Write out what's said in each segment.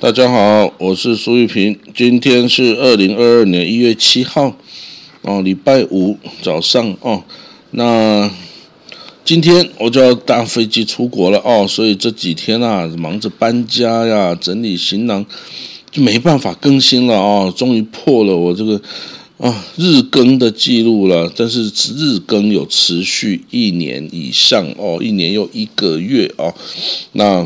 大家好，我是苏玉平。今天是二零二二年一月七号，哦，礼拜五早上哦。那今天我就要搭飞机出国了哦，所以这几天啊，忙着搬家呀、整理行囊，就没办法更新了哦。终于破了我这个啊日更的记录了，但是日更有持续一年以上哦，一年又一个月哦。那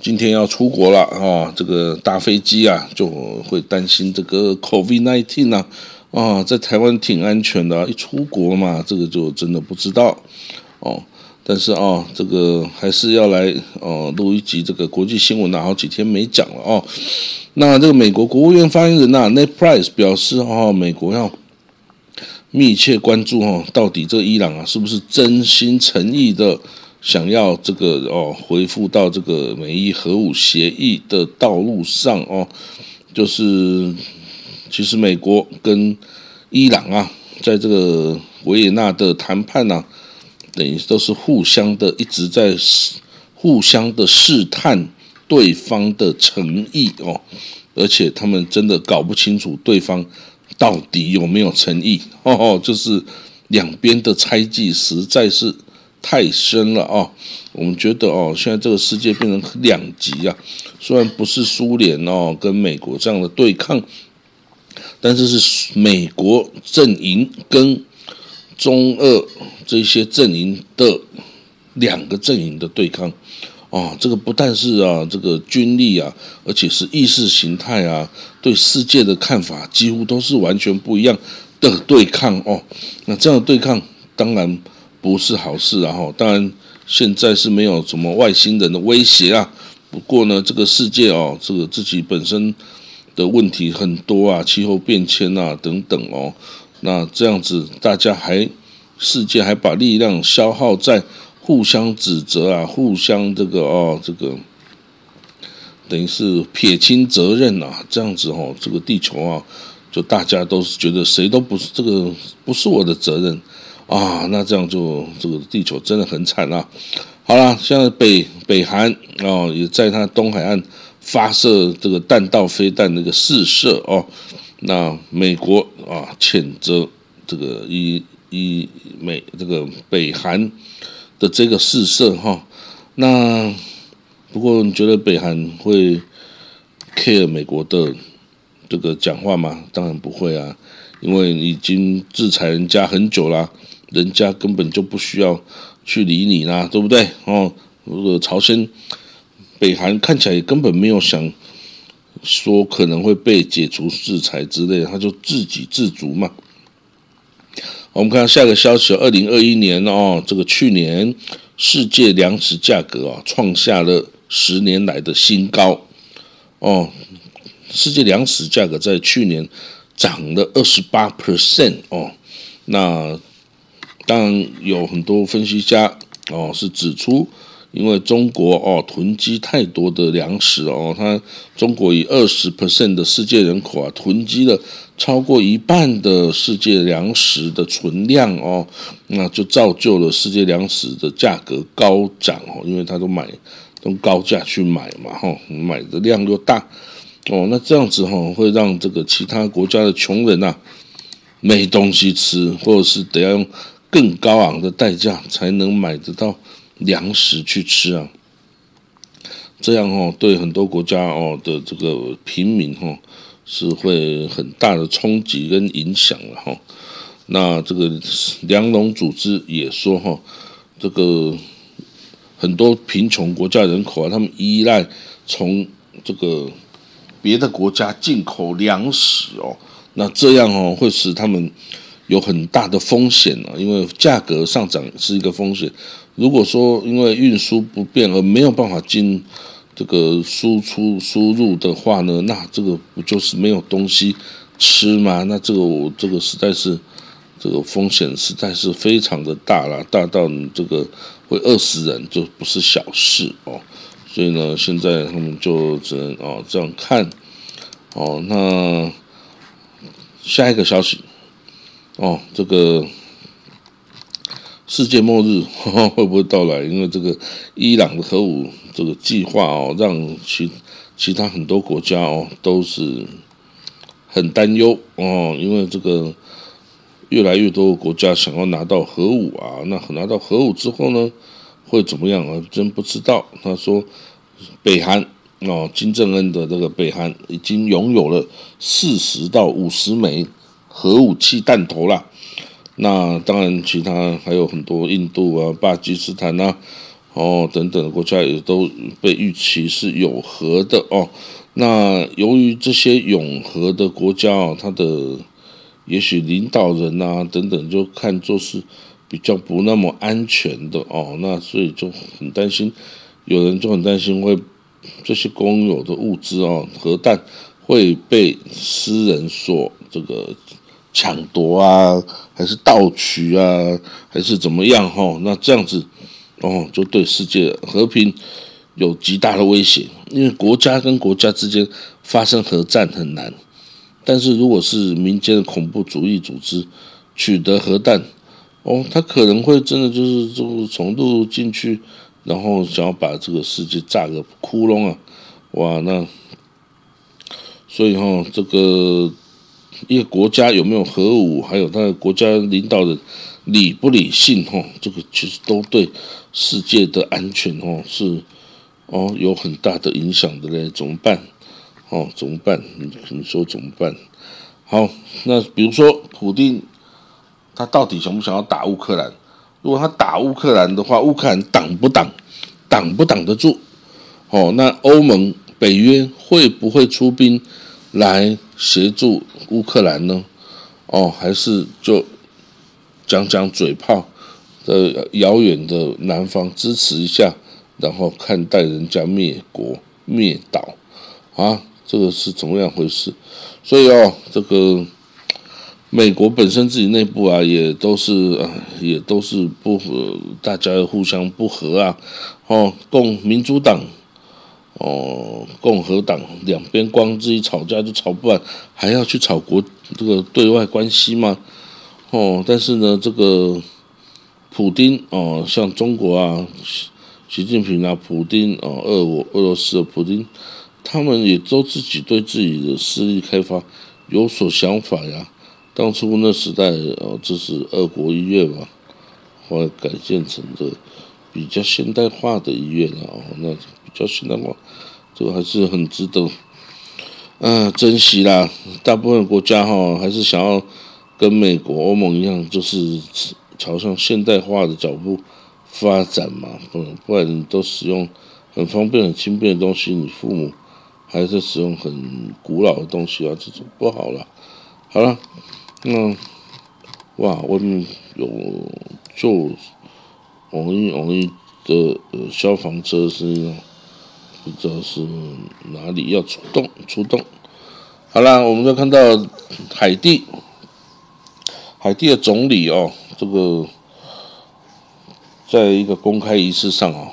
今天要出国了啊，这个搭飞机啊，就会担心这个 COVID nineteen 啊，啊，在台湾挺安全的，一出国嘛，这个就真的不知道哦。但是啊，这个还是要来哦录一集这个国际新闻啊，好几天没讲了哦。那这个美国国务院发言人呐，Ned Price 表示哦，美国要密切关注哦，到底这伊朗啊是不是真心诚意的。想要这个哦，回复到这个美伊核武协议的道路上哦，就是其实美国跟伊朗啊，在这个维也纳的谈判呢，等于都是互相的一直在试互相的试探对方的诚意哦，而且他们真的搞不清楚对方到底有没有诚意哦，就是两边的猜忌实在是。太深了啊！我们觉得哦，现在这个世界变成两极啊。虽然不是苏联哦跟美国这样的对抗，但是是美国阵营跟中俄这些阵营的两个阵营的对抗哦。这个不但是啊，这个军力啊，而且是意识形态啊，对世界的看法几乎都是完全不一样的对抗哦。那这样的对抗，当然。不是好事啊！哈，当然现在是没有什么外星人的威胁啊。不过呢，这个世界哦，这个自己本身的问题很多啊，气候变迁啊等等哦。那这样子，大家还世界还把力量消耗在互相指责啊，互相这个哦，这个等于是撇清责任啊。这样子哦，这个地球啊，就大家都是觉得谁都不是这个不是我的责任。啊，那这样就这个地球真的很惨啊！好了，现在北北韩哦，也在它东海岸发射这个弹道飞弹那个试射哦。那美国啊，谴责这个一一美这个北韩的这个试射哈。那不过你觉得北韩会 care 美国的这个讲话吗？当然不会啊，因为已经制裁人家很久了。人家根本就不需要去理你啦，对不对？哦，如果朝鲜、北韩看起来根本没有想说可能会被解除制裁之类，他就自给自足嘛。我们看下一个消息，二零二一年哦，这个去年世界粮食价格啊创下了十年来的新高哦，世界粮食价格在去年涨了二十八 percent 哦，那。当然有很多分析家哦是指出，因为中国哦囤积太多的粮食哦，它中国以二十 percent 的世界人口啊囤积了超过一半的世界粮食的存量哦，那就造就了世界粮食的价格高涨哦，因为他都买用高价去买嘛哈，买的量又大哦，那这样子哈会让这个其他国家的穷人呐没东西吃，或者是得要用。更高昂的代价才能买得到粮食去吃啊！这样哦，对很多国家哦的这个平民哦是会很大的冲击跟影响了哈。那这个粮农组织也说哈，这个很多贫穷国家人口啊，他们依赖从这个别的国家进口粮食哦，那这样哦会使他们。有很大的风险啊，因为价格上涨是一个风险。如果说因为运输不便而没有办法进这个输出输入的话呢，那这个不就是没有东西吃吗？那这个我这个实在是这个风险实在是非常的大了，大到你这个会饿死人就不是小事哦。所以呢，现在他们就只能哦这样看哦。那下一个消息。哦，这个世界末日 会不会到来？因为这个伊朗的核武这个计划哦，让其其他很多国家哦都是很担忧哦，因为这个越来越多国家想要拿到核武啊，那拿到核武之后呢，会怎么样啊？真不知道。他说，北韩哦，金正恩的这个北韩已经拥有了四十到五十枚核武器弹头啦。那当然，其他还有很多印度啊、巴基斯坦啊。哦，等等的国家也都被预期是有核的哦。那由于这些永和的国家哦，它的也许领导人呐等等就看作是比较不那么安全的哦，那所以就很担心，有人就很担心会这些公有的物资哦，核弹会被私人所这个抢夺啊，还是盗取啊，还是怎么样哈？那这样子。哦，就对世界和平有极大的威胁，因为国家跟国家之间发生核战很难，但是如果是民间的恐怖主义组织取得核弹，哦，他可能会真的就是就从陆进去，然后想要把这个世界炸个窟窿啊，哇，那所以哈，这个一个国家有没有核武，还有他的国家领导人。理不理性哈，这个其实都对世界的安全哦是哦有很大的影响的嘞，怎么办？哦，怎么办？你你说怎么办？好，那比如说普丁，他到底想不想要打乌克兰？如果他打乌克兰的话，乌克兰挡不挡？挡不挡得住？哦，那欧盟、北约会不会出兵来协助乌克兰呢？哦，还是就？讲讲嘴炮呃遥远的南方支持一下，然后看待人家灭国灭岛啊，这个是怎么样回事？所以哦，这个美国本身自己内部啊，也都是呃也都是不和，大家互相不和啊。哦，共民主党哦，共和党两边光自己吵架就吵不完，还要去吵国这个对外关系吗？哦，但是呢，这个普丁哦，像中国啊，习近平啊，普丁哦，俄俄俄罗斯的普丁，他们也都自己对自己的势力开发有所想法呀。当初那时代哦，这是二国医院嘛，后来改建成的比较现代化的医院了哦，那比较现代化，这个还是很值得嗯珍惜啦。大部分国家哈，还是想要。跟美国、欧盟一样，就是朝向现代化的脚步发展嘛，不不然你都使用很方便、很轻便的东西，你父母还是使用很古老的东西啊，这种不好了。好了，那哇，外面有就往一往一的消防车声音，不知道是哪里要出动出动。好了，我们再看到海地。海地的总理哦，这个在一个公开仪式上哦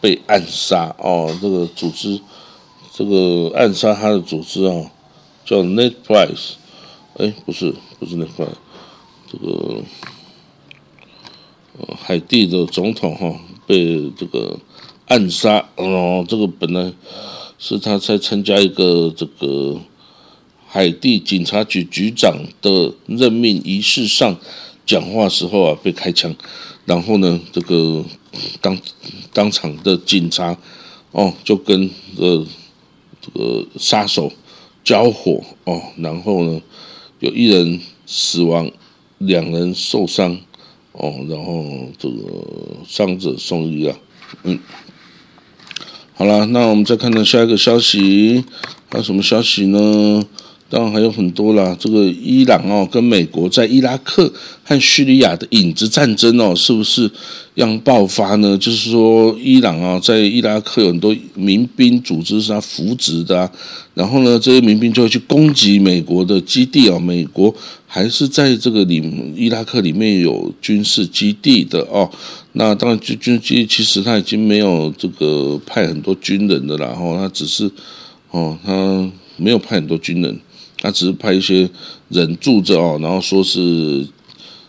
被暗杀哦，这个组织这个暗杀他的组织啊叫 Net Price，哎，不是不是 Net Price，这个呃海地的总统哈被这个暗杀哦，这个本来是他在参加一个这个。海地警察局局长的任命仪式上讲话时候啊，被开枪，然后呢，这个当当场的警察哦，就跟呃这个杀手交火哦，然后呢，有一人死亡，两人受伤哦，然后这个伤者送医啊，嗯，好了，那我们再看到下一个消息，还有什么消息呢？当然还有很多啦，这个伊朗哦，跟美国在伊拉克和叙利亚的影子战争哦，是不是要爆发呢？就是说，伊朗啊，在伊拉克有很多民兵组织是他扶植的，然后呢，这些民兵就会去攻击美国的基地啊，美国还是在这个里伊拉克里面有军事基地的哦。那当然，军军基地其实他已经没有这个派很多军人的了，然后他只是哦，他没有派很多军人。他只是派一些人住着哦，然后说是，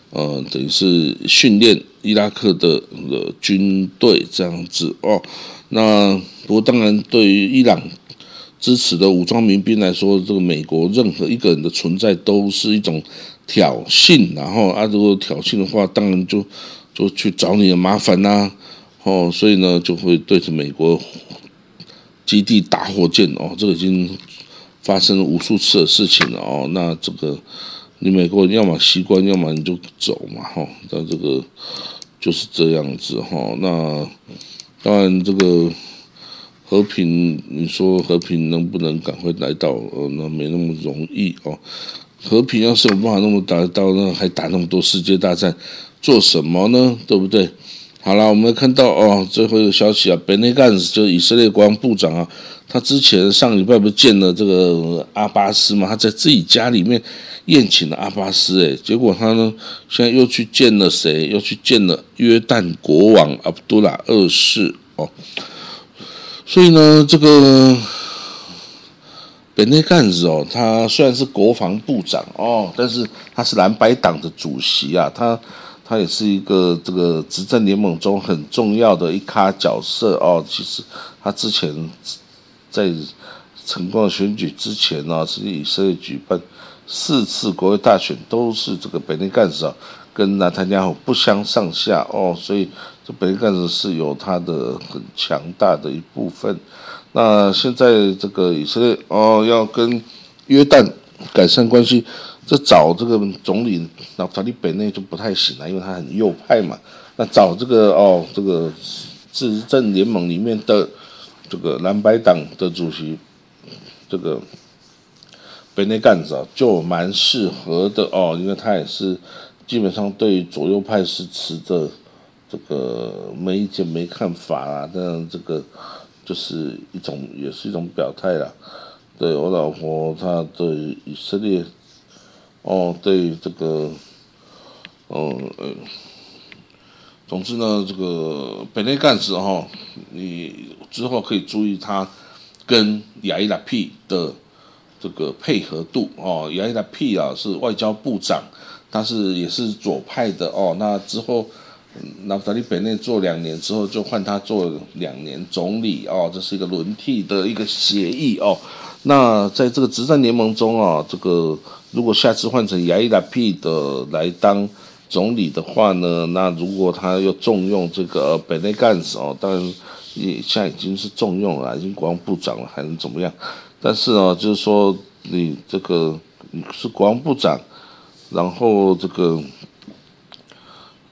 呃，等于是训练伊拉克的的军队这样子哦。那不过当然，对于伊朗支持的武装民兵来说，这个美国任何一个人的存在都是一种挑衅，然后啊，如果挑衅的话，当然就就去找你的麻烦呐，哦，所以呢，就会对着美国基地打火箭哦，这个已经发生了无数次的事情了哦，那这个你美国人要么习惯，要么你就走嘛，哈，那这个就是这样子哈，那当然这个。和平，你说和平能不能赶快来到？呃，那没那么容易哦。和平要是有办法那么达到，那还打那么多世界大战，做什么呢？对不对？好了，我们看到哦，最后一个消息啊，Benny g a n s 就是以色列国防部长啊，他之前上礼拜不是见了这个阿巴斯嘛？他在自己家里面宴请了阿巴斯，诶，结果他呢，现在又去见了谁？又去见了约旦国王阿卜杜拉二世哦。所以呢，这个本内干子哦，他虽然是国防部长哦，但是他是蓝白党的主席啊，他他也是一个这个执政联盟中很重要的一咖角色哦。其实他之前在成功选举之前呢，是以色列举办四次国会大选，都是这个本内干事啊，跟纳坦加不相上下哦，所以。这本内干事是有他的很强大的一部分，那现在这个以色列哦要跟约旦改善关系，这找这个总理那塔利北内就不太行了，因为他很右派嘛。那找这个哦这个执政联盟里面的这个蓝白党的主席，这个本内干子啊就蛮适合的哦，因为他也是基本上对左右派是持着。这个没意见、没看法啦，但这个就是一种，也是一种表态啦。对我老婆，她对以色列，哦，对这个，哦，呃，总之呢，这个本内干事哈，你之后可以注意他跟亚伊拉 P 的这个配合度哦。亚伊拉 P 啊是外交部长，他是也是左派的哦。那之后。那塔利北内做两年之后，就换他做两年总理哦，这是一个轮替的一个协议哦。那在这个执政联盟中啊，这个如果下次换成亚伊拉 P 的来当总理的话呢，那如果他又重用这个北内干事哦，当然也现在已经是重用了，已经国防部长了，还能怎么样？但是呢，就是说你这个你是国防部长，然后这个。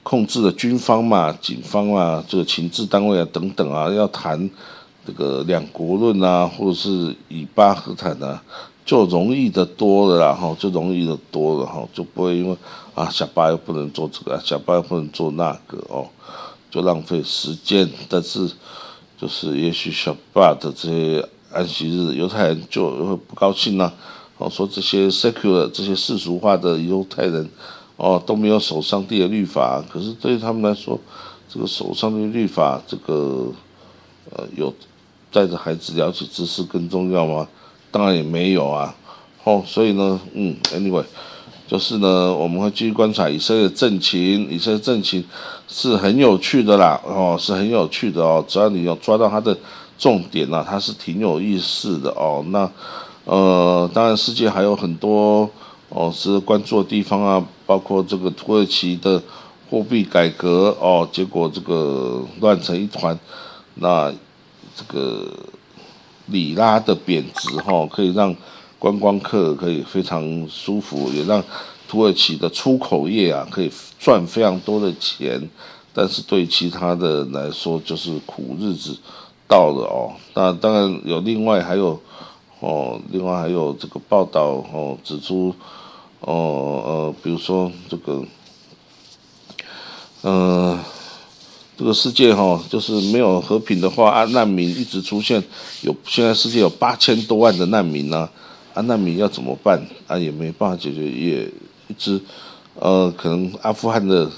控制的军方嘛、警方啊、这个情治单位啊等等啊，要谈这个两国论啊，或者是以巴和谈啊，就容易的多了啦，哈，就容易的多了哈，就不会因为啊小巴又不能做这个，小巴又不能做那个哦，就浪费时间。但是就是也许小巴的这些安息日，犹太人就会不高兴啦，哦，说这些 secular 这些世俗化的犹太人。哦，都没有守上帝的律法，可是对于他们来说，这个守上帝律法，这个呃，有带着孩子了解知识更重要吗？当然也没有啊。哦，所以呢，嗯，anyway，就是呢，我们会继续观察以色列政情，以色列政情是很有趣的啦，哦，是很有趣的哦，只要你有抓到它的重点啊，它是挺有意思的哦。那呃，当然世界还有很多。哦，是关注的地方啊，包括这个土耳其的货币改革哦，结果这个乱成一团。那这个里拉的贬值哈，可以让观光客可以非常舒服，也让土耳其的出口业啊可以赚非常多的钱。但是对其他的来说，就是苦日子到了哦。那当然有另外还有。哦，另外还有这个报道哦，指出，哦呃，比如说这个，嗯，这个世界哈，就是没有和平的话，啊，难民一直出现，有现在世界有八千多万的难民呢，啊，难民要怎么办？啊，也没办法解决，也一直，呃，可能阿富汗的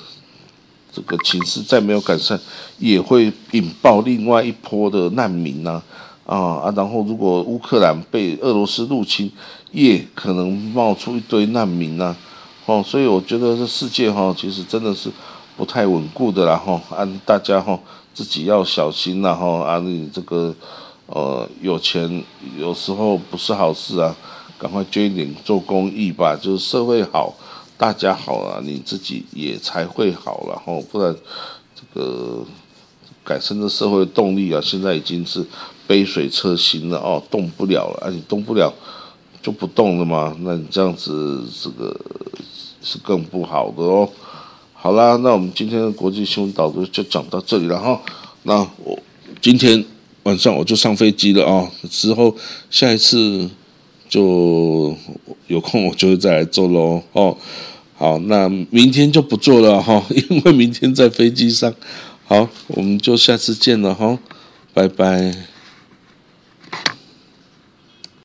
这个情势再没有改善，也会引爆另外一波的难民呢。啊啊！然后如果乌克兰被俄罗斯入侵，也可能冒出一堆难民呢。哦，所以我觉得这世界哈，其实真的是不太稳固的啦。哈，啊，大家哈自己要小心啦。哈，啊，你这个呃，有钱有时候不是好事啊，赶快捐一点做公益吧，就是社会好，大家好了，你自己也才会好，然后不然这个改善这社会动力啊，现在已经是杯水车薪了哦，动不了了，啊，你动不了就不动了嘛，那你这样子这个是更不好的哦。好啦，那我们今天的国际新闻导读就讲到这里了哈。那我今天晚上我就上飞机了啊，之后下一次就有空我就会再来做喽哦。好，那明天就不做了哈，因为明天在飞机上。好，我们就下次见了哈，拜拜。